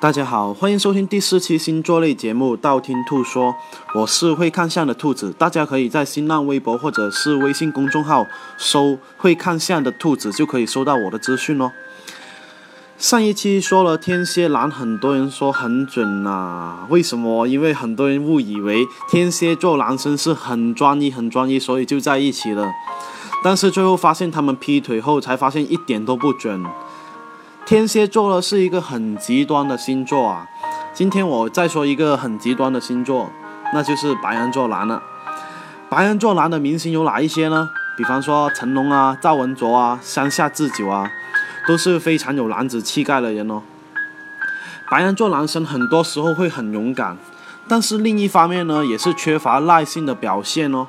大家好，欢迎收听第四期星座类节目《道听途说》，我是会看相的兔子，大家可以在新浪微博或者是微信公众号搜“会看相的兔子”，就可以收到我的资讯哦。上一期说了天蝎男，很多人说很准呐，为什么？因为很多人误以为天蝎座男生是很专一、很专一，所以就在一起了。但是最后发现他们劈腿后，才发现一点都不准。天蝎座呢是一个很极端的星座啊。今天我再说一个很极端的星座，那就是白羊座男了。白羊座男的明星有哪一些呢？比方说成龙啊、赵文卓啊、山下智久啊，都是非常有男子气概的人哦。白羊座男生很多时候会很勇敢，但是另一方面呢，也是缺乏耐性的表现哦。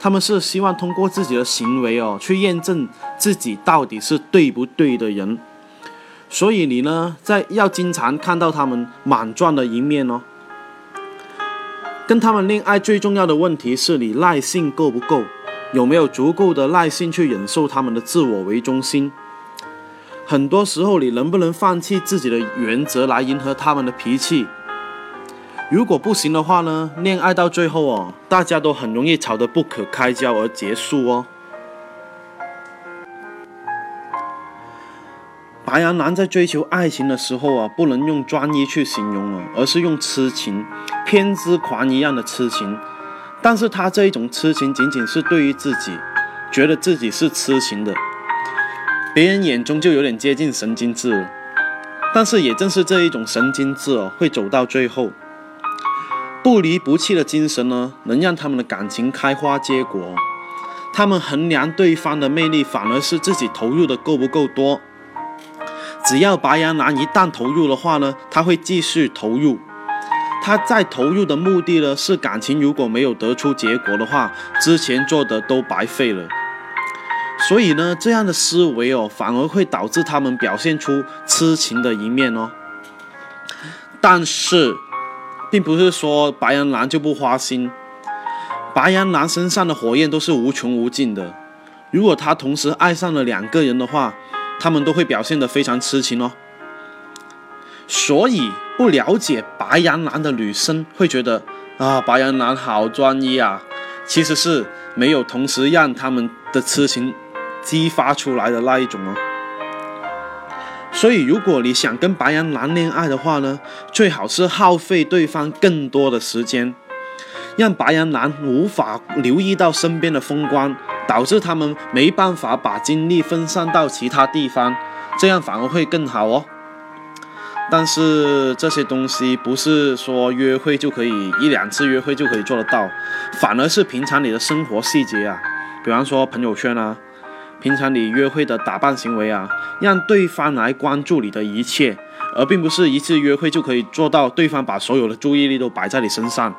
他们是希望通过自己的行为哦，去验证自己到底是对不对的人。所以你呢，在要经常看到他们莽撞的一面哦。跟他们恋爱最重要的问题是你耐性够不够，有没有足够的耐性去忍受他们的自我为中心。很多时候，你能不能放弃自己的原则来迎合他们的脾气？如果不行的话呢，恋爱到最后哦，大家都很容易吵得不可开交而结束哦。白羊男在追求爱情的时候啊，不能用专一去形容了，而是用痴情、偏执狂一样的痴情。但是他这一种痴情，仅仅是对于自己，觉得自己是痴情的，别人眼中就有点接近神经质了。但是也正是这一种神经质哦，会走到最后，不离不弃的精神呢，能让他们的感情开花结果。他们衡量对方的魅力，反而是自己投入的够不够多。只要白羊男一旦投入的话呢，他会继续投入。他在投入的目的呢，是感情如果没有得出结果的话，之前做的都白费了。所以呢，这样的思维哦，反而会导致他们表现出痴情的一面哦。但是，并不是说白羊男就不花心，白羊男身上的火焰都是无穷无尽的。如果他同时爱上了两个人的话，他们都会表现得非常痴情哦，所以不了解白羊男的女生会觉得啊，白羊男好专一啊，其实是没有同时让他们的痴情激发出来的那一种哦。所以，如果你想跟白羊男恋爱的话呢，最好是耗费对方更多的时间，让白羊男无法留意到身边的风光。导致他们没办法把精力分散到其他地方，这样反而会更好哦。但是这些东西不是说约会就可以一两次约会就可以做得到，反而是平常你的生活细节啊，比方说朋友圈啊，平常你约会的打扮行为啊，让对方来关注你的一切，而并不是一次约会就可以做到对方把所有的注意力都摆在你身上。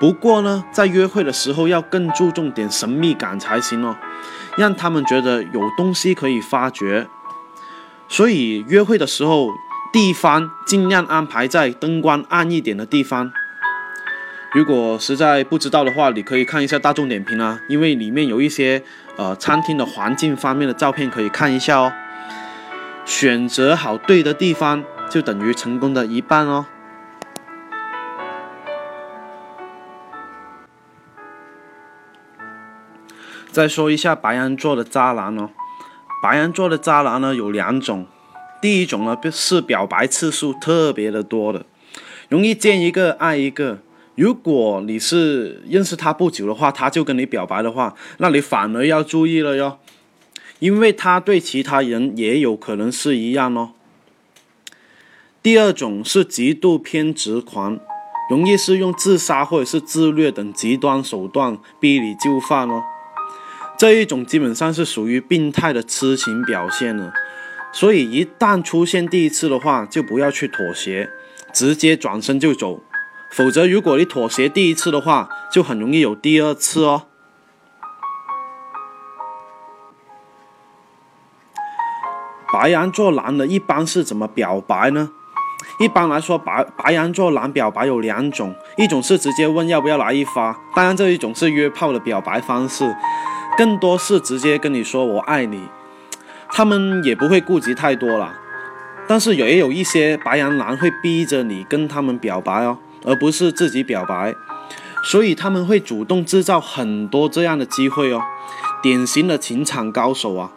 不过呢，在约会的时候要更注重点神秘感才行哦，让他们觉得有东西可以发掘。所以约会的时候，地方尽量安排在灯光暗一点的地方。如果实在不知道的话，你可以看一下大众点评啊，因为里面有一些呃餐厅的环境方面的照片可以看一下哦。选择好对的地方，就等于成功的一半哦。再说一下白羊座的渣男哦，白羊座的渣男呢有两种，第一种呢是表白次数特别的多的，容易见一个爱一个。如果你是认识他不久的话，他就跟你表白的话，那你反而要注意了哟，因为他对其他人也有可能是一样哦。第二种是极度偏执狂，容易是用自杀或者是自虐等极端手段逼你就范哦。这一种基本上是属于病态的痴情表现了，所以一旦出现第一次的话，就不要去妥协，直接转身就走，否则如果你妥协第一次的话，就很容易有第二次哦。白羊座男的一般是怎么表白呢？一般来说，白白羊座男表白有两种，一种是直接问要不要来一发，当然这一种是约炮的表白方式。更多是直接跟你说我爱你，他们也不会顾及太多了。但是也有一些白羊男会逼着你跟他们表白哦，而不是自己表白，所以他们会主动制造很多这样的机会哦，典型的情场高手啊。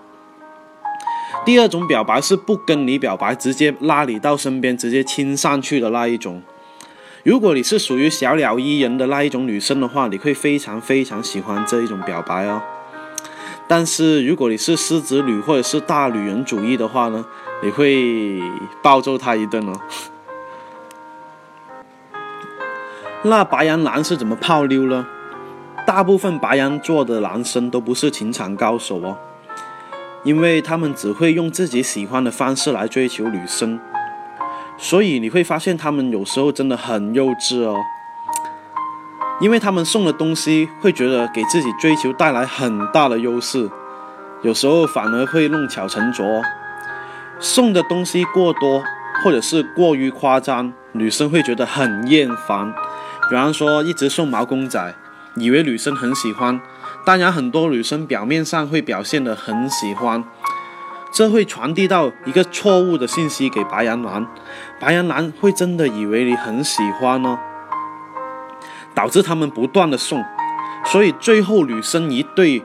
第二种表白是不跟你表白，直接拉你到身边，直接亲上去的那一种。如果你是属于小鸟依人的那一种女生的话，你会非常非常喜欢这一种表白哦。但是如果你是狮子女或者是大女人主义的话呢，你会暴揍他一顿哦。那白羊男是怎么泡妞呢？大部分白羊座的男生都不是情场高手哦，因为他们只会用自己喜欢的方式来追求女生。所以你会发现他们有时候真的很幼稚哦，因为他们送的东西会觉得给自己追求带来很大的优势，有时候反而会弄巧成拙，送的东西过多或者是过于夸张，女生会觉得很厌烦。比方说一直送毛公仔，以为女生很喜欢，当然很多女生表面上会表现得很喜欢。这会传递到一个错误的信息给白羊男，白羊男会真的以为你很喜欢呢，导致他们不断的送，所以最后女生一堆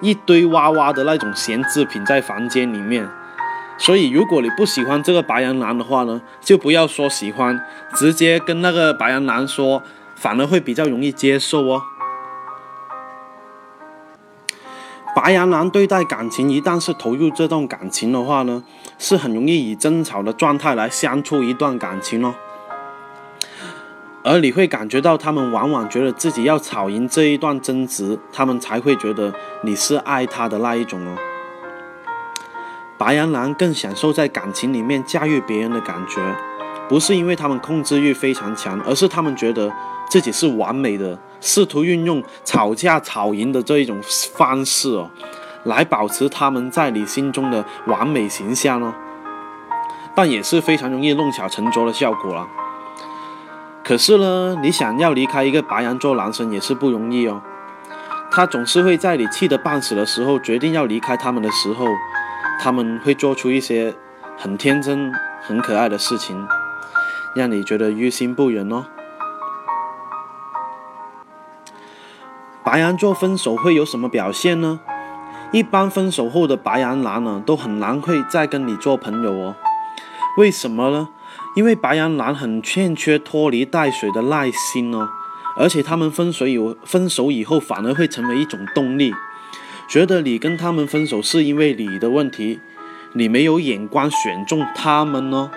一堆娃娃的那种闲置品在房间里面，所以如果你不喜欢这个白羊男的话呢，就不要说喜欢，直接跟那个白羊男说，反而会比较容易接受哦。白羊男对待感情，一旦是投入这段感情的话呢，是很容易以争吵的状态来相处一段感情哦。而你会感觉到他们往往觉得自己要吵赢这一段争执，他们才会觉得你是爱他的那一种哦。白羊男更享受在感情里面驾驭别人的感觉，不是因为他们控制欲非常强，而是他们觉得自己是完美的。试图运用吵架吵赢的这一种方式哦，来保持他们在你心中的完美形象哦，但也是非常容易弄巧成拙的效果了。可是呢，你想要离开一个白羊座男生也是不容易哦，他总是会在你气得半死的时候，决定要离开他们的时候，他们会做出一些很天真、很可爱的事情，让你觉得于心不忍哦。白羊座分手会有什么表现呢？一般分手后的白羊男呢，都很难会再跟你做朋友哦。为什么呢？因为白羊男很欠缺拖泥带水的耐心哦，而且他们分手有分手以后，反而会成为一种动力，觉得你跟他们分手是因为你的问题，你没有眼光选中他们哦，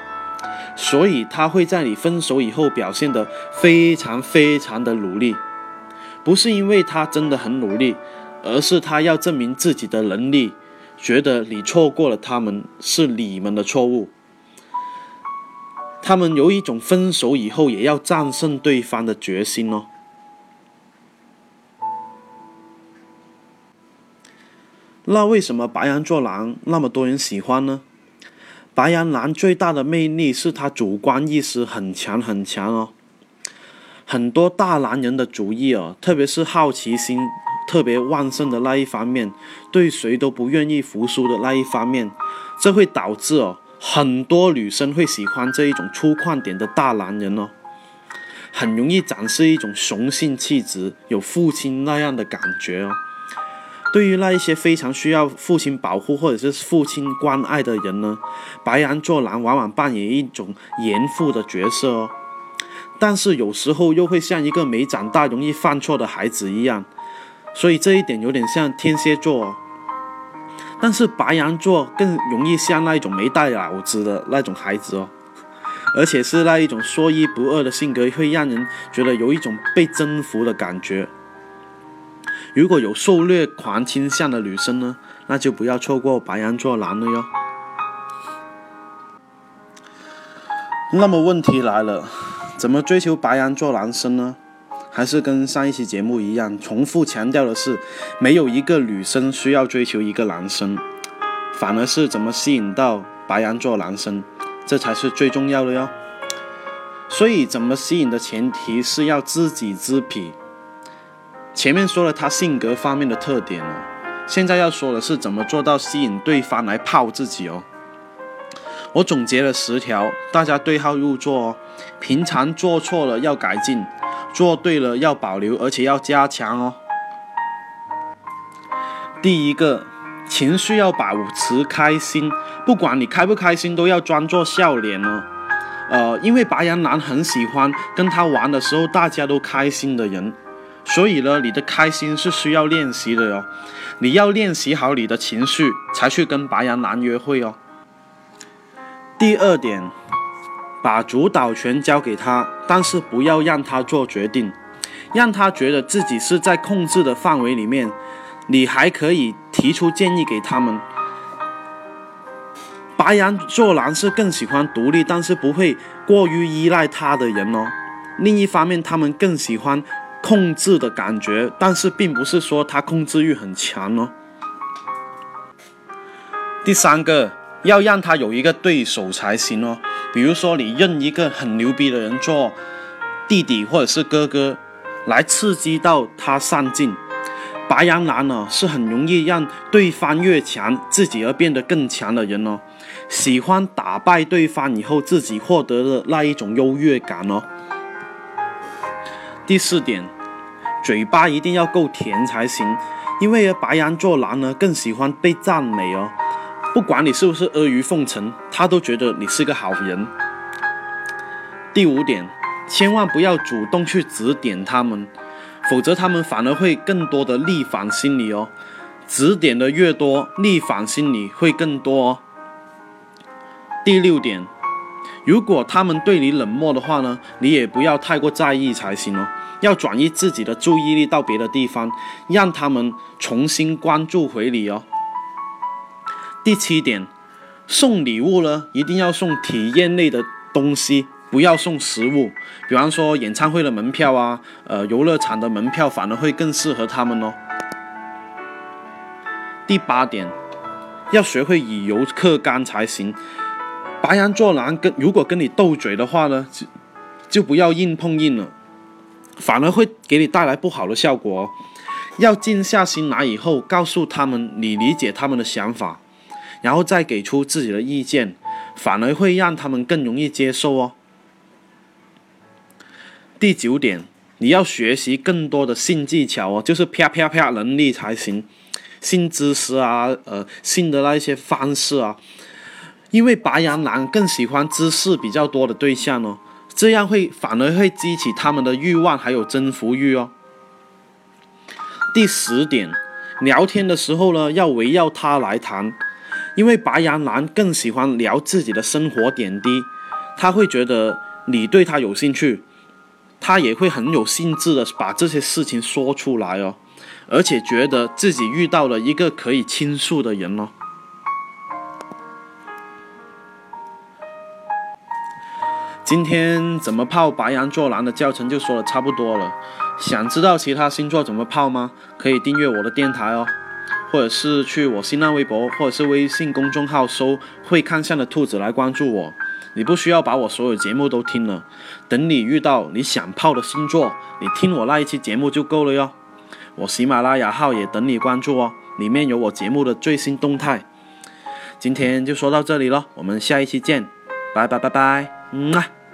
所以他会在你分手以后表现得非常非常的努力。不是因为他真的很努力，而是他要证明自己的能力，觉得你错过了他们是你们的错误。他们有一种分手以后也要战胜对方的决心哦。那为什么白羊座男那么多人喜欢呢？白羊男最大的魅力是他主观意识很强很强哦。很多大男人的主意哦，特别是好奇心特别旺盛的那一方面，对谁都不愿意服输的那一方面，这会导致哦，很多女生会喜欢这一种粗犷点的大男人哦，很容易展示一种雄性气质，有父亲那样的感觉哦。对于那一些非常需要父亲保护或者是父亲关爱的人呢，白羊座男往往扮演一种严父的角色哦。但是有时候又会像一个没长大、容易犯错的孩子一样，所以这一点有点像天蝎座。但是白羊座更容易像那一种没带脑子的那种孩子哦，而且是那一种说一不二的性格，会让人觉得有一种被征服的感觉。如果有受虐狂倾向的女生呢，那就不要错过白羊座男了哟。那么问题来了。怎么追求白羊座男生呢？还是跟上一期节目一样，重复强调的是，没有一个女生需要追求一个男生，反而是怎么吸引到白羊座男生，这才是最重要的哟。所以，怎么吸引的前提是要知己知彼。前面说了他性格方面的特点了，现在要说的是怎么做到吸引对方来泡自己哦。我总结了十条，大家对号入座哦。平常做错了要改进，做对了要保留，而且要加强哦。第一个，情绪要保持开心，不管你开不开心，都要装作笑脸哦。呃，因为白羊男很喜欢跟他玩的时候大家都开心的人，所以呢，你的开心是需要练习的哟。你要练习好你的情绪，才去跟白羊男约会哦。第二点，把主导权交给他，但是不要让他做决定，让他觉得自己是在控制的范围里面。你还可以提出建议给他们。白羊座男是更喜欢独立，但是不会过于依赖他的人哦。另一方面，他们更喜欢控制的感觉，但是并不是说他控制欲很强哦。第三个。要让他有一个对手才行哦。比如说，你认一个很牛逼的人做弟弟或者是哥哥，来刺激到他上进。白羊男呢是很容易让对方越强，自己而变得更强的人哦。喜欢打败对方以后，自己获得的那一种优越感哦。第四点，嘴巴一定要够甜才行，因为白羊座男呢更喜欢被赞美哦。不管你是不是阿谀奉承，他都觉得你是个好人。第五点，千万不要主动去指点他们，否则他们反而会更多的逆反心理哦。指点的越多，逆反心理会更多哦。第六点，如果他们对你冷漠的话呢，你也不要太过在意才行哦，要转移自己的注意力到别的地方，让他们重新关注回你哦。第七点，送礼物呢，一定要送体验类的东西，不要送实物。比方说演唱会的门票啊，呃，游乐场的门票，反而会更适合他们哦。第八点，要学会以柔克刚才行。白羊座男跟如果跟你斗嘴的话呢，就就不要硬碰硬了，反而会给你带来不好的效果。要静下心来以后，告诉他们你理解他们的想法。然后再给出自己的意见，反而会让他们更容易接受哦。第九点，你要学习更多的性技巧哦，就是啪啪啪能力才行，性知识啊，呃，性的那一些方式啊，因为白羊男更喜欢知识比较多的对象哦，这样会反而会激起他们的欲望还有征服欲哦。第十点，聊天的时候呢，要围绕他来谈。因为白羊男更喜欢聊自己的生活点滴，他会觉得你对他有兴趣，他也会很有兴致的把这些事情说出来哦，而且觉得自己遇到了一个可以倾诉的人哦。今天怎么泡白羊座男的教程就说的差不多了，想知道其他星座怎么泡吗？可以订阅我的电台哦。或者是去我新浪微博，或者是微信公众号搜“会看相的兔子”来关注我。你不需要把我所有节目都听了，等你遇到你想泡的星座，你听我那一期节目就够了哟。我喜马拉雅号也等你关注哦，里面有我节目的最新动态。今天就说到这里了，我们下一期见，拜拜拜拜，嗯啊。